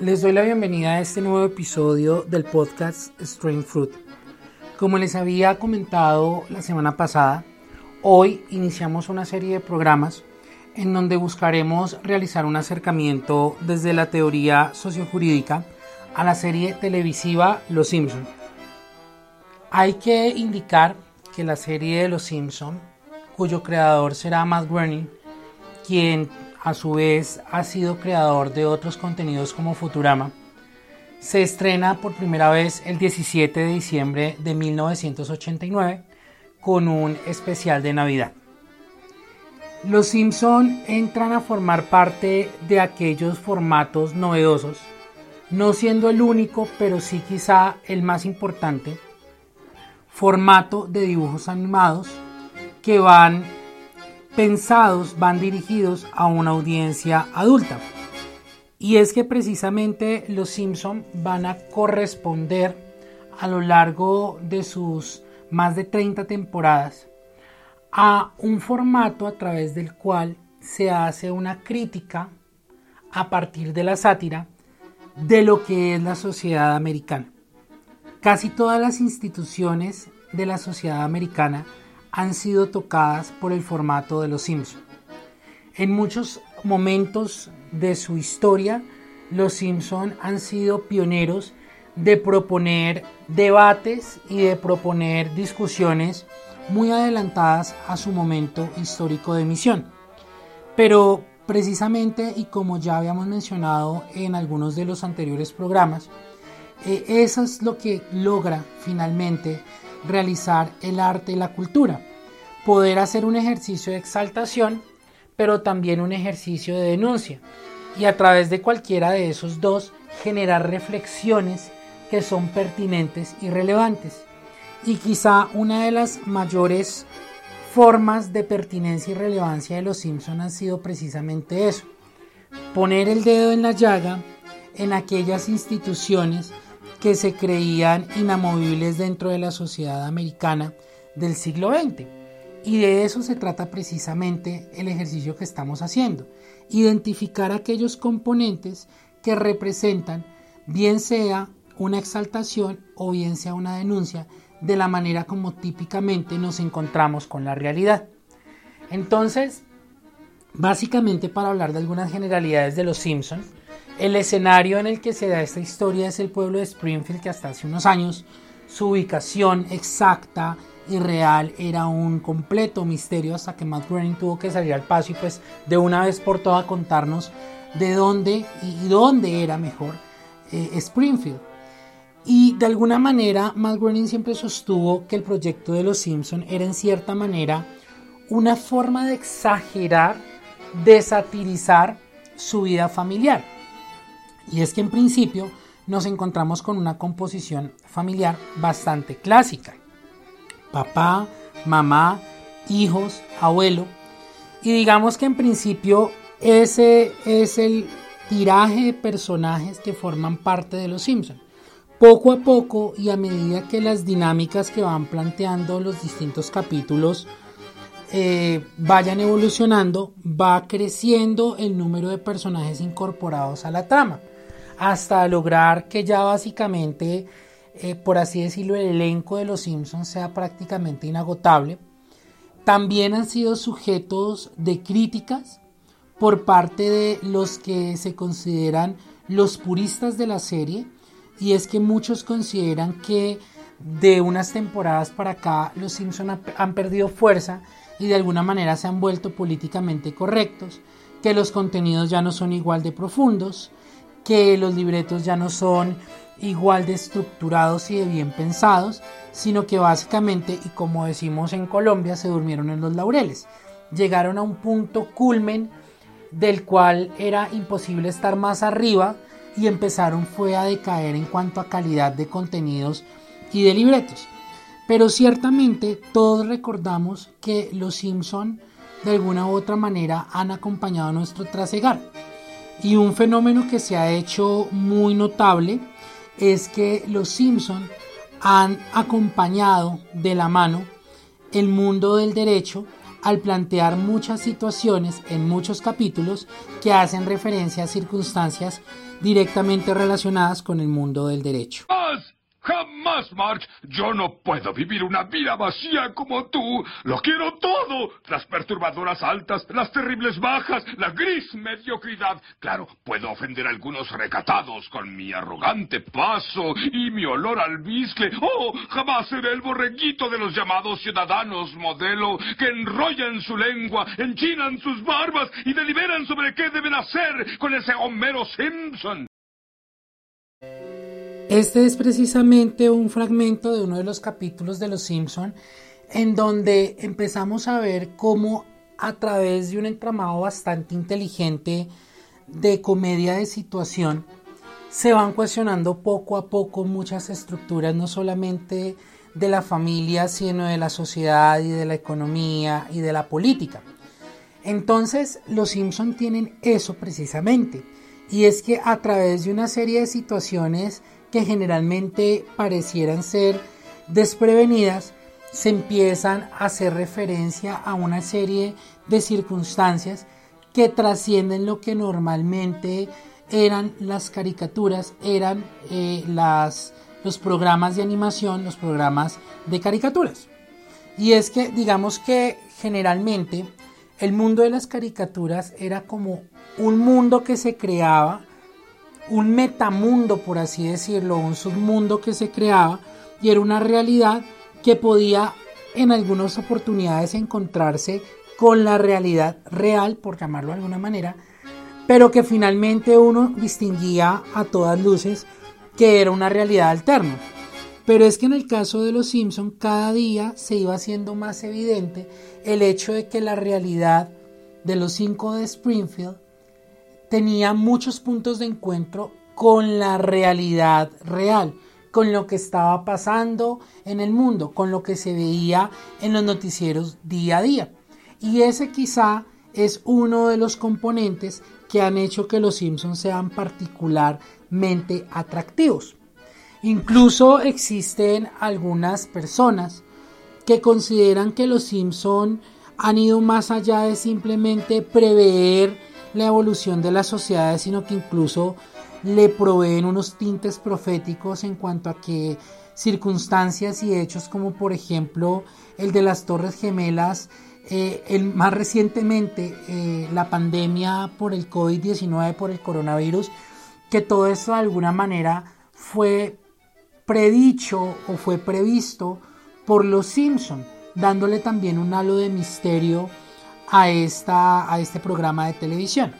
Les doy la bienvenida a este nuevo episodio del podcast Strain Fruit. Como les había comentado la semana pasada, hoy iniciamos una serie de programas en donde buscaremos realizar un acercamiento desde la teoría sociojurídica a la serie televisiva Los Simpson. Hay que indicar que la serie de Los Simpson, cuyo creador será Matt Groening, quien a su vez ha sido creador de otros contenidos como Futurama, se estrena por primera vez el 17 de diciembre de 1989 con un especial de Navidad. Los Simpson entran a formar parte de aquellos formatos novedosos, no siendo el único, pero sí quizá el más importante, formato de dibujos animados que van pensados, van dirigidos a una audiencia adulta. Y es que precisamente los Simpson van a corresponder a lo largo de sus más de 30 temporadas a un formato a través del cual se hace una crítica a partir de la sátira de lo que es la sociedad americana. Casi todas las instituciones de la sociedad americana han sido tocadas por el formato de Los Simpson. En muchos momentos de su historia, Los Simpson han sido pioneros de proponer debates y de proponer discusiones muy adelantadas a su momento histórico de emisión. Pero precisamente, y como ya habíamos mencionado en algunos de los anteriores programas, eh, eso es lo que logra finalmente realizar el arte y la cultura. Poder hacer un ejercicio de exaltación, pero también un ejercicio de denuncia. Y a través de cualquiera de esos dos generar reflexiones que son pertinentes y relevantes. Y quizá una de las mayores formas de pertinencia y relevancia de los Simpson han sido precisamente eso. Poner el dedo en la llaga en aquellas instituciones que se creían inamovibles dentro de la sociedad americana del siglo XX. Y de eso se trata precisamente el ejercicio que estamos haciendo. Identificar aquellos componentes que representan, bien sea una exaltación o bien sea una denuncia, de la manera como típicamente nos encontramos con la realidad. Entonces, básicamente para hablar de algunas generalidades de los Simpsons, el escenario en el que se da esta historia es el pueblo de Springfield, que hasta hace unos años su ubicación exacta y real era un completo misterio hasta que Matt Groening tuvo que salir al paso y pues de una vez por todas contarnos de dónde y dónde era mejor eh, Springfield. Y de alguna manera Matt Groening siempre sostuvo que el proyecto de Los Simpson era en cierta manera una forma de exagerar, de satirizar su vida familiar. Y es que en principio nos encontramos con una composición familiar bastante clásica. Papá, mamá, hijos, abuelo. Y digamos que en principio ese es el tiraje de personajes que forman parte de Los Simpson. Poco a poco y a medida que las dinámicas que van planteando los distintos capítulos eh, vayan evolucionando, va creciendo el número de personajes incorporados a la trama hasta lograr que ya básicamente, eh, por así decirlo, el elenco de Los Simpsons sea prácticamente inagotable. También han sido sujetos de críticas por parte de los que se consideran los puristas de la serie y es que muchos consideran que de unas temporadas para acá los Simpsons han perdido fuerza y de alguna manera se han vuelto políticamente correctos, que los contenidos ya no son igual de profundos, que los libretos ya no son igual de estructurados y de bien pensados, sino que básicamente, y como decimos en Colombia, se durmieron en los laureles. Llegaron a un punto culmen del cual era imposible estar más arriba y empezaron fue a decaer en cuanto a calidad de contenidos y de libretos. Pero ciertamente todos recordamos que los Simpson de alguna u otra manera han acompañado nuestro trasegar. Y un fenómeno que se ha hecho muy notable es que los Simpson han acompañado de la mano el mundo del derecho al plantear muchas situaciones en muchos capítulos que hacen referencia a circunstancias directamente relacionadas con el mundo del derecho. Jamás, March. Yo no puedo vivir una vida vacía como tú. Lo quiero todo. Las perturbadoras altas, las terribles bajas, la gris mediocridad. Claro, puedo ofender a algunos recatados con mi arrogante paso y mi olor al biscle. Oh, jamás seré el borreguito de los llamados ciudadanos modelo que enrollan su lengua, enchinan sus barbas y deliberan sobre qué deben hacer con ese Homero Simpson. Este es precisamente un fragmento de uno de los capítulos de Los Simpson en donde empezamos a ver cómo a través de un entramado bastante inteligente de comedia de situación se van cuestionando poco a poco muchas estructuras, no solamente de la familia, sino de la sociedad y de la economía y de la política. Entonces, los Simpson tienen eso precisamente, y es que a través de una serie de situaciones que generalmente parecieran ser desprevenidas, se empiezan a hacer referencia a una serie de circunstancias que trascienden lo que normalmente eran las caricaturas, eran eh, las, los programas de animación, los programas de caricaturas. Y es que digamos que generalmente el mundo de las caricaturas era como un mundo que se creaba un metamundo, por así decirlo, un submundo que se creaba y era una realidad que podía en algunas oportunidades encontrarse con la realidad real, por llamarlo de alguna manera, pero que finalmente uno distinguía a todas luces que era una realidad alterna. Pero es que en el caso de los Simpson cada día se iba haciendo más evidente el hecho de que la realidad de los cinco de Springfield tenía muchos puntos de encuentro con la realidad real, con lo que estaba pasando en el mundo, con lo que se veía en los noticieros día a día. Y ese quizá es uno de los componentes que han hecho que los Simpsons sean particularmente atractivos. Incluso existen algunas personas que consideran que los Simpsons han ido más allá de simplemente prever la evolución de las sociedades, sino que incluso le proveen unos tintes proféticos en cuanto a que circunstancias y hechos como por ejemplo el de las Torres Gemelas, eh, el, más recientemente eh, la pandemia por el COVID-19, por el coronavirus, que todo esto de alguna manera fue predicho o fue previsto por los Simpson, dándole también un halo de misterio a, esta, a este programa de televisión.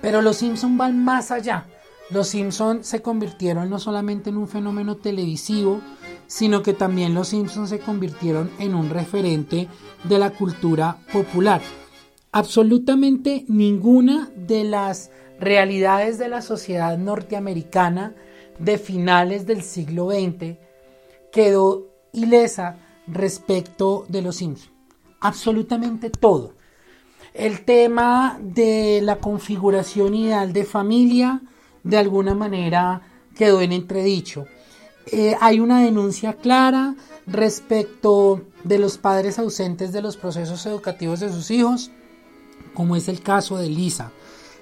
Pero los Simpson van más allá. Los Simpson se convirtieron no solamente en un fenómeno televisivo, sino que también los Simpsons se convirtieron en un referente de la cultura popular. Absolutamente ninguna de las realidades de la sociedad norteamericana de finales del siglo XX quedó ilesa respecto de los Simpsons absolutamente todo. El tema de la configuración ideal de familia de alguna manera quedó en entredicho. Eh, hay una denuncia clara respecto de los padres ausentes de los procesos educativos de sus hijos, como es el caso de Lisa.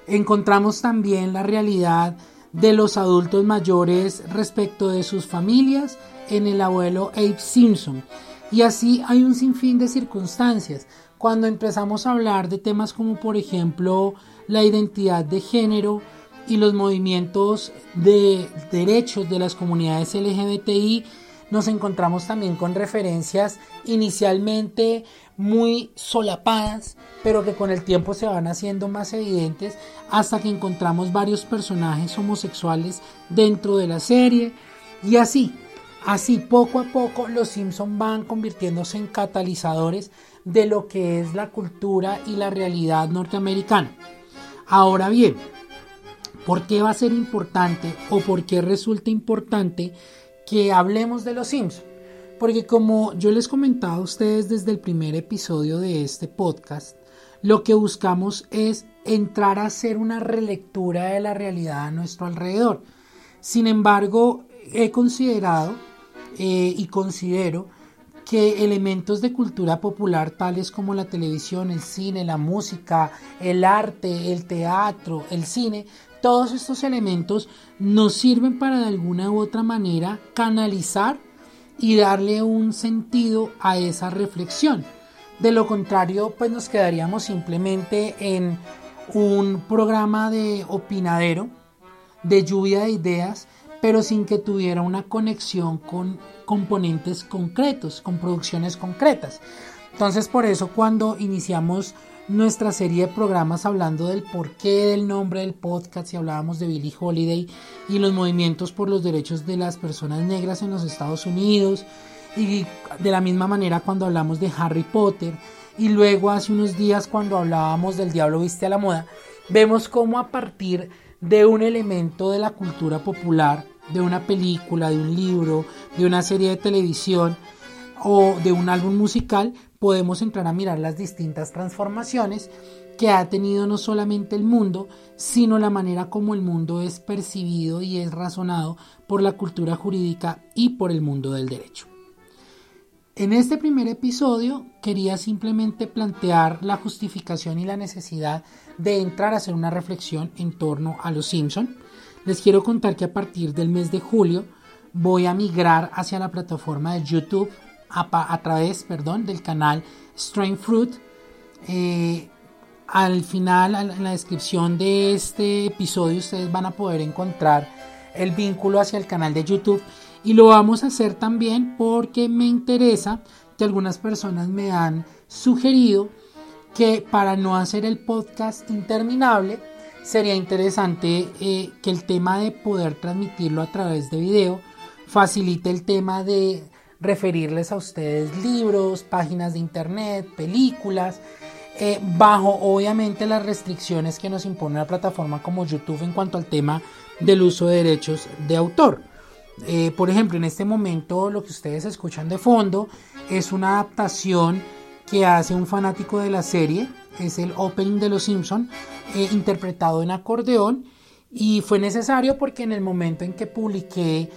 Encontramos también la realidad de los adultos mayores respecto de sus familias en el abuelo Abe Simpson. Y así hay un sinfín de circunstancias. Cuando empezamos a hablar de temas como por ejemplo la identidad de género y los movimientos de derechos de las comunidades LGBTI, nos encontramos también con referencias inicialmente muy solapadas, pero que con el tiempo se van haciendo más evidentes hasta que encontramos varios personajes homosexuales dentro de la serie y así Así, poco a poco, los Simpson van convirtiéndose en catalizadores de lo que es la cultura y la realidad norteamericana. Ahora bien, ¿por qué va a ser importante o por qué resulta importante que hablemos de los Simpson? Porque como yo les comentaba a ustedes desde el primer episodio de este podcast, lo que buscamos es entrar a hacer una relectura de la realidad a nuestro alrededor. Sin embargo, he considerado eh, y considero que elementos de cultura popular tales como la televisión, el cine, la música, el arte, el teatro, el cine, todos estos elementos nos sirven para de alguna u otra manera canalizar y darle un sentido a esa reflexión. De lo contrario, pues nos quedaríamos simplemente en un programa de opinadero, de lluvia de ideas, pero sin que tuviera una conexión con componentes concretos, con producciones concretas. Entonces, por eso cuando iniciamos nuestra serie de programas hablando del porqué del nombre del podcast y hablábamos de Billie Holiday y los movimientos por los derechos de las personas negras en los Estados Unidos y de la misma manera cuando hablamos de Harry Potter y luego hace unos días cuando hablábamos del Diablo viste a la moda, vemos cómo a partir de un elemento de la cultura popular, de una película, de un libro, de una serie de televisión o de un álbum musical, podemos entrar a mirar las distintas transformaciones que ha tenido no solamente el mundo, sino la manera como el mundo es percibido y es razonado por la cultura jurídica y por el mundo del derecho. En este primer episodio quería simplemente plantear la justificación y la necesidad de entrar a hacer una reflexión en torno a los Simpson. Les quiero contar que a partir del mes de julio voy a migrar hacia la plataforma de YouTube a, través perdón, del canal Strain Fruit. Eh, al final, en la descripción de este episodio, ustedes van a poder encontrar el vínculo hacia el canal de YouTube. Y lo vamos a hacer también porque me interesa que algunas personas me han sugerido que para no hacer el podcast interminable, sería interesante eh, que el tema de poder transmitirlo a través de video facilite el tema de referirles a ustedes libros, páginas de internet, películas, eh, bajo obviamente las restricciones que nos impone la plataforma como YouTube en cuanto al tema del uso de derechos de autor. Eh, por ejemplo, en este momento lo que ustedes escuchan de fondo es una adaptación que hace un fanático de la serie, es el opening de Los Simpson, eh, interpretado en acordeón y fue necesario porque en el momento en que publiqué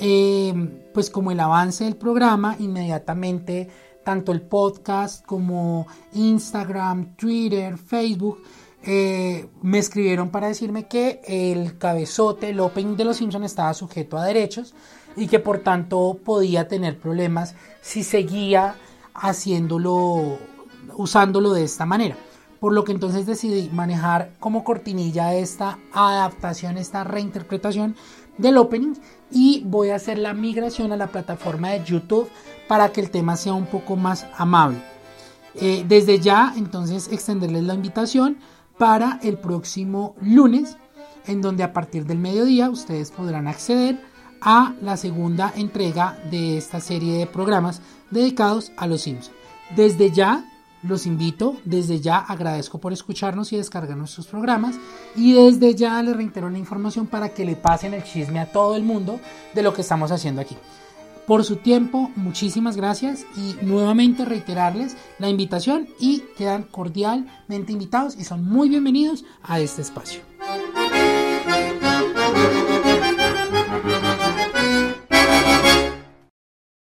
eh, pues como el avance del programa, inmediatamente tanto el podcast como Instagram, Twitter, Facebook, eh, me escribieron para decirme que el cabezote, el opening de los Simpsons estaba sujeto a derechos y que por tanto podía tener problemas si seguía haciéndolo, usándolo de esta manera. Por lo que entonces decidí manejar como cortinilla esta adaptación, esta reinterpretación del opening y voy a hacer la migración a la plataforma de YouTube para que el tema sea un poco más amable. Eh, desde ya, entonces, extenderles la invitación para el próximo lunes, en donde a partir del mediodía ustedes podrán acceder a la segunda entrega de esta serie de programas dedicados a los Sims. Desde ya los invito, desde ya agradezco por escucharnos y descargar nuestros programas y desde ya les reitero la información para que le pasen el chisme a todo el mundo de lo que estamos haciendo aquí. Por su tiempo, muchísimas gracias y nuevamente reiterarles la invitación y quedan cordialmente invitados y son muy bienvenidos a este espacio.